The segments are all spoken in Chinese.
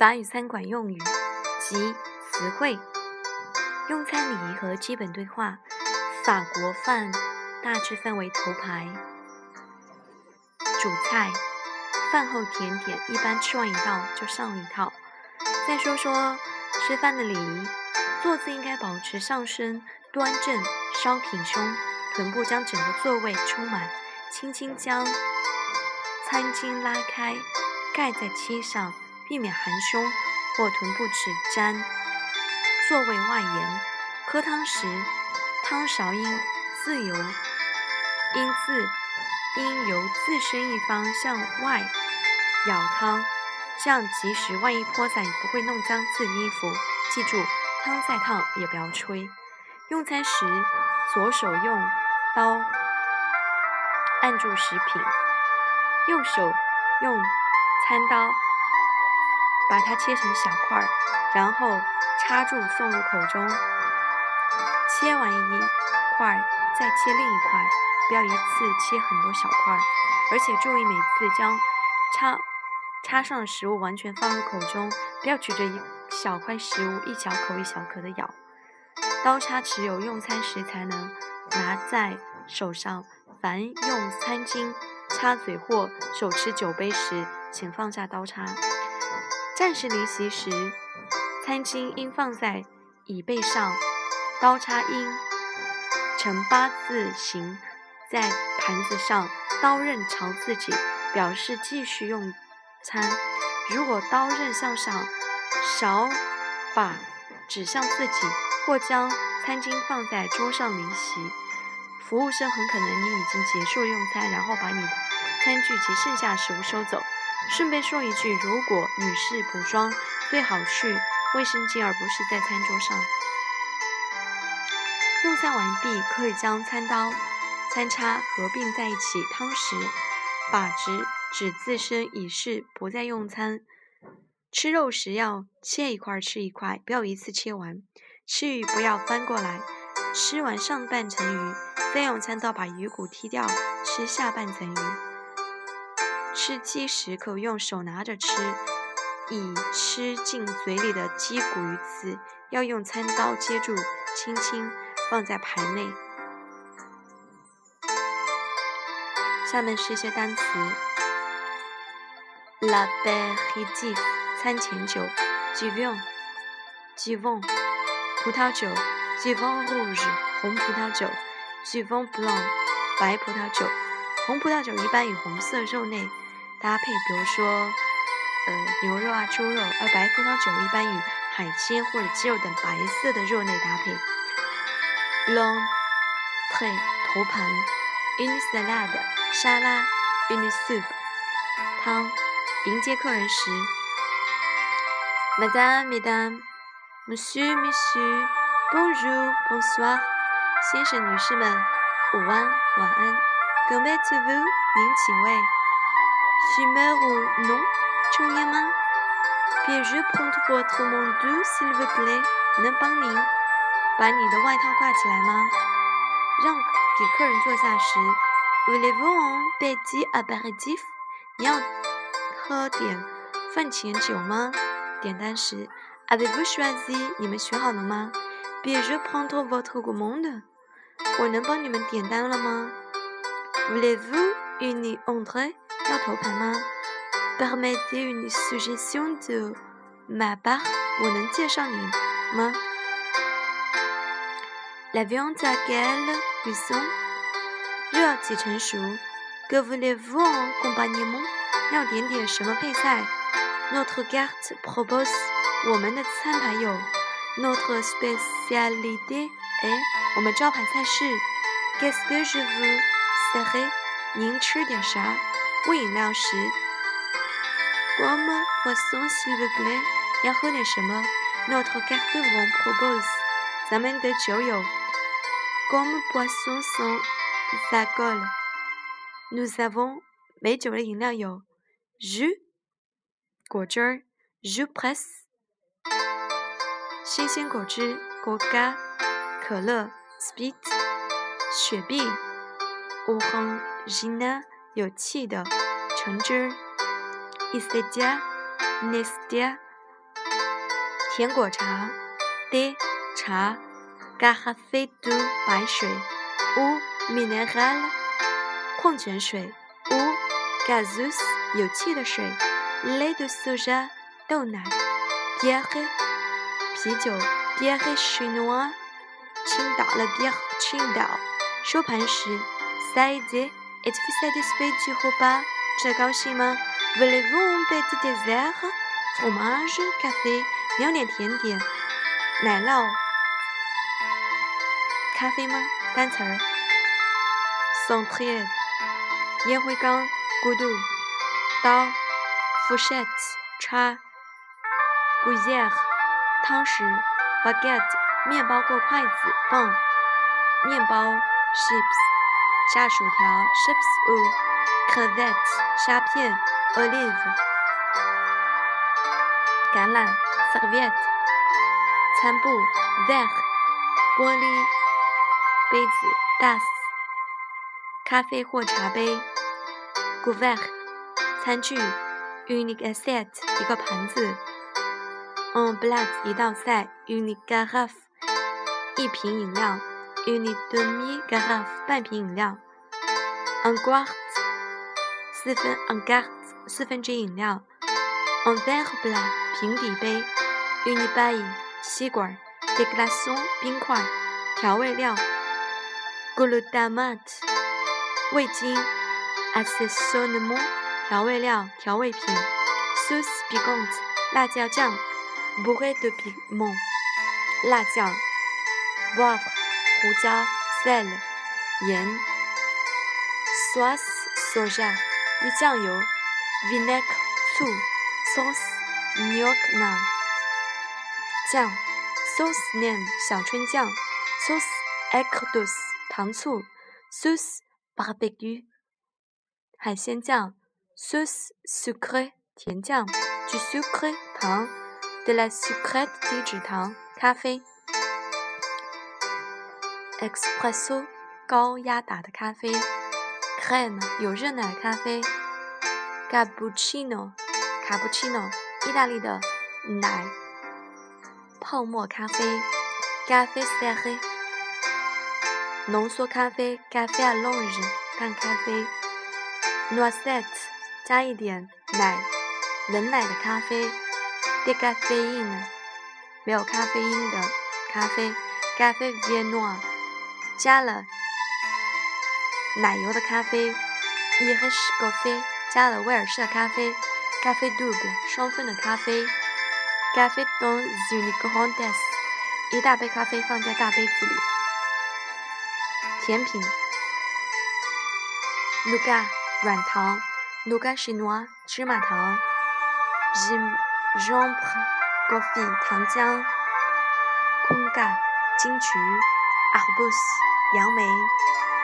法语餐馆用语及词汇。用餐礼仪和基本对话。法国饭大致分为头牌、主菜、饭后甜点，一般吃完一道就上一套。再说说吃饭的礼仪，坐姿应该保持上身端正，稍挺胸，臀部将整个座位充满，轻轻将餐巾拉开，盖在膝上。避免含胸或臀部只沾座位外沿。喝汤时，汤勺应自由，应自应由自身一方向外舀汤，这样即使万一泼洒，也不会弄脏自己衣服。记住，汤再烫也不要吹。用餐时，左手用刀按住食品，右手用餐刀。把它切成小块儿，然后插住送入口中。切完一块，再切另一块，不要一次切很多小块儿。而且注意每次将插插上的食物完全放入口中，不要举着一小块食物一小口一小口的咬。刀叉只有用餐时才能拿在手上，凡用餐巾插嘴或手持酒杯时，请放下刀叉。暂时离席时，餐巾应放在椅背上，刀叉应呈八字形在盘子上，刀刃朝自己，表示继续用餐。如果刀刃向上，勺把指向自己，或将餐巾放在桌上离席，服务生很可能你已经结束用餐，然后把你的餐具及剩下食物收走。顺便说一句，如果女士补妆，最好去卫生间，而不是在餐桌上。用餐完毕，可以将餐刀、餐叉合并在一起。汤匙把直指自身，以示不再用餐。吃肉时要切一块吃一块，不要一次切完。吃鱼不要翻过来，吃完上半层鱼，再用餐刀把鱼骨剔掉，吃下半层鱼。吃鸡时可用手拿着吃，以吃进嘴里的鸡骨鱼刺要用餐刀接住，轻轻放在盘内。下面是一些单词：l'apéritif 餐前酒，du vin，du vin 葡萄酒，du vin rouge 红葡萄酒，du vin blanc 白葡萄酒。红葡萄酒一般与红色肉类搭配，比如说，呃，牛肉啊、猪肉；而白葡萄酒一般与海鲜或者鸡肉等白色的肉类搭配。L'entrée 头盘，une salade 沙拉，une soupe 汤。迎接客人时，Madame, Madame, Monsieur, Monsieur, Bonjour, Bonsoir 先生、女士们，午安、晚安。Comment vous，您请问。Fumer ou non？抽烟吗？Puis-je prendre votre manteau, s'il vous plaît？能帮您把你的外套挂起来吗？让给客人坐下时，Voulez-vous un petit apéritif？你要喝点饭前酒吗？点单时，Avez-vous choisi？你们选好了吗？Puis-je prendre votre commande？我能帮你们点单了吗？Voulez-vous une entrée？ 要头盘吗？Permettez une suggestion de ma part？我能介绍你吗？La viande à quelle cuisson？肉要几成熟？Que voulez-vous en compagnement？要点点什么配菜？Notre carte propose？我们的餐牌有。Notre spécialité est？我们招牌菜是。Qu'est-ce que je vous serai？您吃点啥？ 喂饮料时，Comme boisson s'il vous plaît，要喝点什么？Notre carte vous propose，咱们的酒有，Comme boisson sans alcool，Nous avons 没酒的饮料有，Jus 果汁儿，Jus presse 新鲜果汁，Coca 可乐，Spit 雪碧，Orangina。有气的橙汁 i s t e d i a n e s t i a 甜果茶，de 茶，café d o 白水，ou minéral 矿泉水，ou gazeux 有气的水 l a i de soja 豆奶，bière 啤酒，bière chinoise 青岛了，bière 青岛。收盘时，saize êtes-vous satisfait du repas？这高兴吗？Voulez-vous un petit dessert? Fromage, café？你要点甜点，奶酪，咖啡吗？单词儿，centrier，烟灰缸，goudou，刀，fourchette，叉，cuillère，汤匙，baguette，面包或筷子，棒，面包，chips，炸薯条，chips ou crevettes，虾片，olive，橄榄。serviette，餐布，verre，玻璃杯子，das，咖啡或茶杯，couvert，餐具，unique asset 一个盘子，un plat，一道菜，une carafe，一瓶饮料，une demi carafe，半瓶饮料，un quart，四分，un quart，四分之一饮料，un verre plat，平底杯。Une bouteille，吸管。Des glaçons，冰块。调味料。Glutamate，味精。Assaisonnement，调味料、调味品。Sauce piquante，辣椒酱。Beurre de piment，辣酱。Poivre，胡椒。Sel，盐。Sauce soja，一酱油。Vinaigre，醋。Sauce gnocchi。酱，sauce nem 小春酱，sauce a c r d o s 糖醋，sauce barbecue 海鲜酱，sauce sucre 甜酱，du sucre 糖，de la sucre 低脂糖，咖啡，espresso 高压打的咖啡，crème 有热奶咖啡，cappuccino 卡布奇诺意大利的奶。泡沫咖啡，咖啡色黑；浓缩咖啡，咖啡阿龙日，淡咖啡。Noisette，加一点奶，冷奶的咖啡。低咖啡因，没有咖啡因的咖啡。，café Viennois，加了奶油的咖啡。Irish coffee，加了威尔士的咖啡。咖啡 double，双份的咖啡。咖啡 dans une grande tasse，一大杯咖啡放在大杯子里。甜品，nougat 软糖，nougat chinois 芝麻糖，gingembre coffee 糖浆，conga 金桔，arbus 杨梅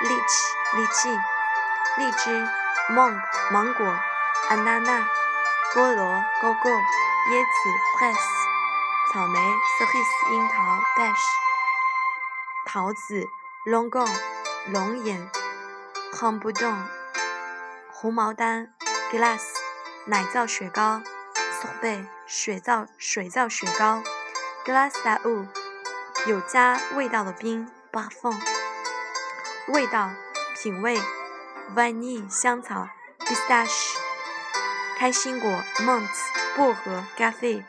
，lychee 荔枝，荔枝，mang，芒果，anana，菠萝，go go。椰子 p r e s s 草莓 cerise 樱桃 b a s h 桃子 longon 龙眼 h a m b o u d o n 红毛丹 glass 奶皂雪糕 sorbet 水皂水皂雪糕 glace à eau 有加味道的冰 parfum 味道品味 vanille 香草 pistache 开心果 month 薄荷、咖啡、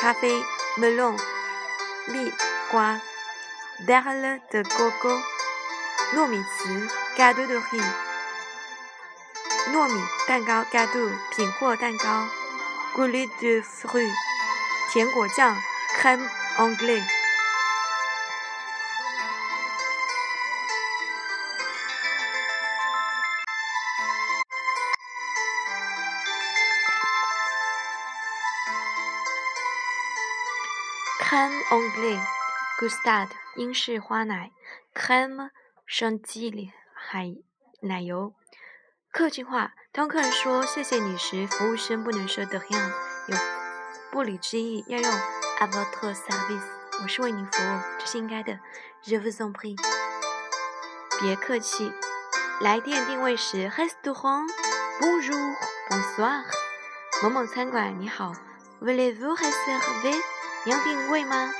咖啡、melon、蜜瓜、derle de coco、糯米糍、gâteau de riz、糯米蛋糕、gâteau、品货蛋糕、g o u l e de fruit、甜果酱、crème anglaise。Crème anglaise，gustade，英式花奶；crème chantilly，海奶油。客气话，当客人说谢谢你时，服务生不能说 de rien，有不礼之意，要用 à votre service，我是为您服务，这是应该的。Je vous en prie，别客气。来电定位时，restaurant，bonjour，bonsoir，某某餐馆，你好，voulez-vous réserver？你要定位吗？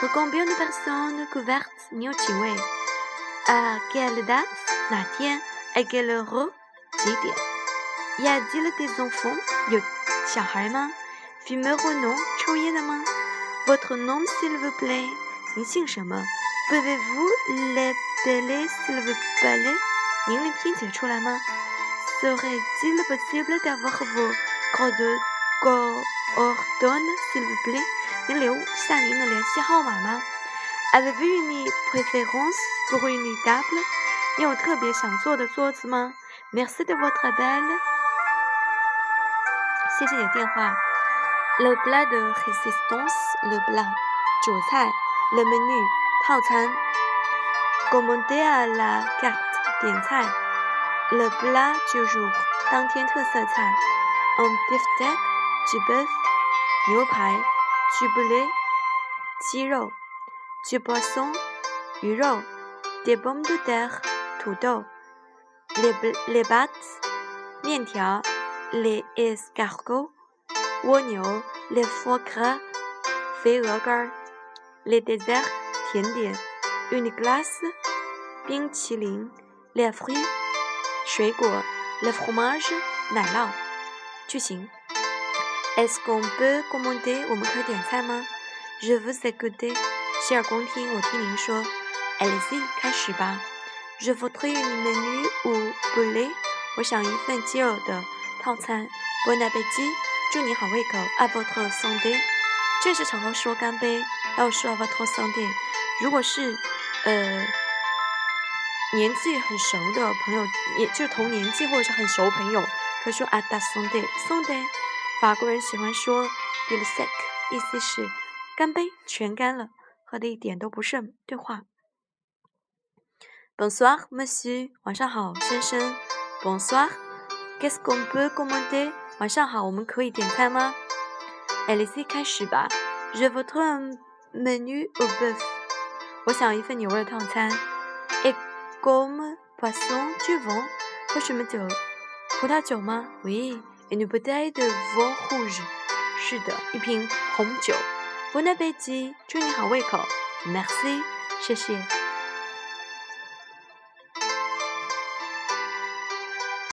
Pour combien de personnes couvertes？你有几位？À quelle date？哪天？À quelle heure？几点？Y a-t-il des enfants？有小孩吗？Fumeur ou non？抽烟的吗？Votre nom s'il vous plaît？您姓什么？Pouvez-vous l'appeler s'il vous plaît？您能拼写出来吗？Serait-il possible d'avoir vos coordonnées s'il vous plaît？ 能留下您的联系号码吗？Avez-vous une préférence pour une table？你有特别想坐的桌子吗？Merci de votre appel。谢谢你的电话。Le plat de résistance，le plat，主菜，le menu，套餐。Commander à la carte，点菜。Le plat du jour，当天特色菜。Un beefsteak，du bœuf，牛排。Du poulet 鸡肉，du poisson 鱼肉，des pommes de terre 土豆，les les pâtes 面条，les escargots 蜗牛，les foie gras 肥鹅肝，les desserts 甜点，une glace 冰淇淋，les fruits 水果，le fromage 奶酪。句型。Est-ce qu'on peut commander？我们可以点菜吗？Je vous écoute。洗耳恭听，我听您说。Allez-y，开始吧。Je voudrais une menu au poulet。我想一份鸡肉的套餐。Bon appétit。祝你好胃口。À votre santé。正式场合说干杯，要说 À votre santé。如果是呃年纪很熟的朋友，也就是同年纪或者是很熟朋友，可以说 À ta santé，santé。法国人喜欢说 “il sec”，意思是干杯，全干了，喝的一点都不剩。对话：Bonsoir, monsieur，晚上好，先生。Bonsoir, qu'est-ce qu'on peut commander？晚上好，我们可以点餐吗？Allez-y，开始吧。Je voudrais un menu au bœuf。我想一份牛肉套餐。Et comme poisson du vin？喝什么酒？葡萄酒吗？Oui。Une bouteille de vin rouge，是的，一瓶红酒。Bon appétit，祝你好胃口。Merci，谢谢。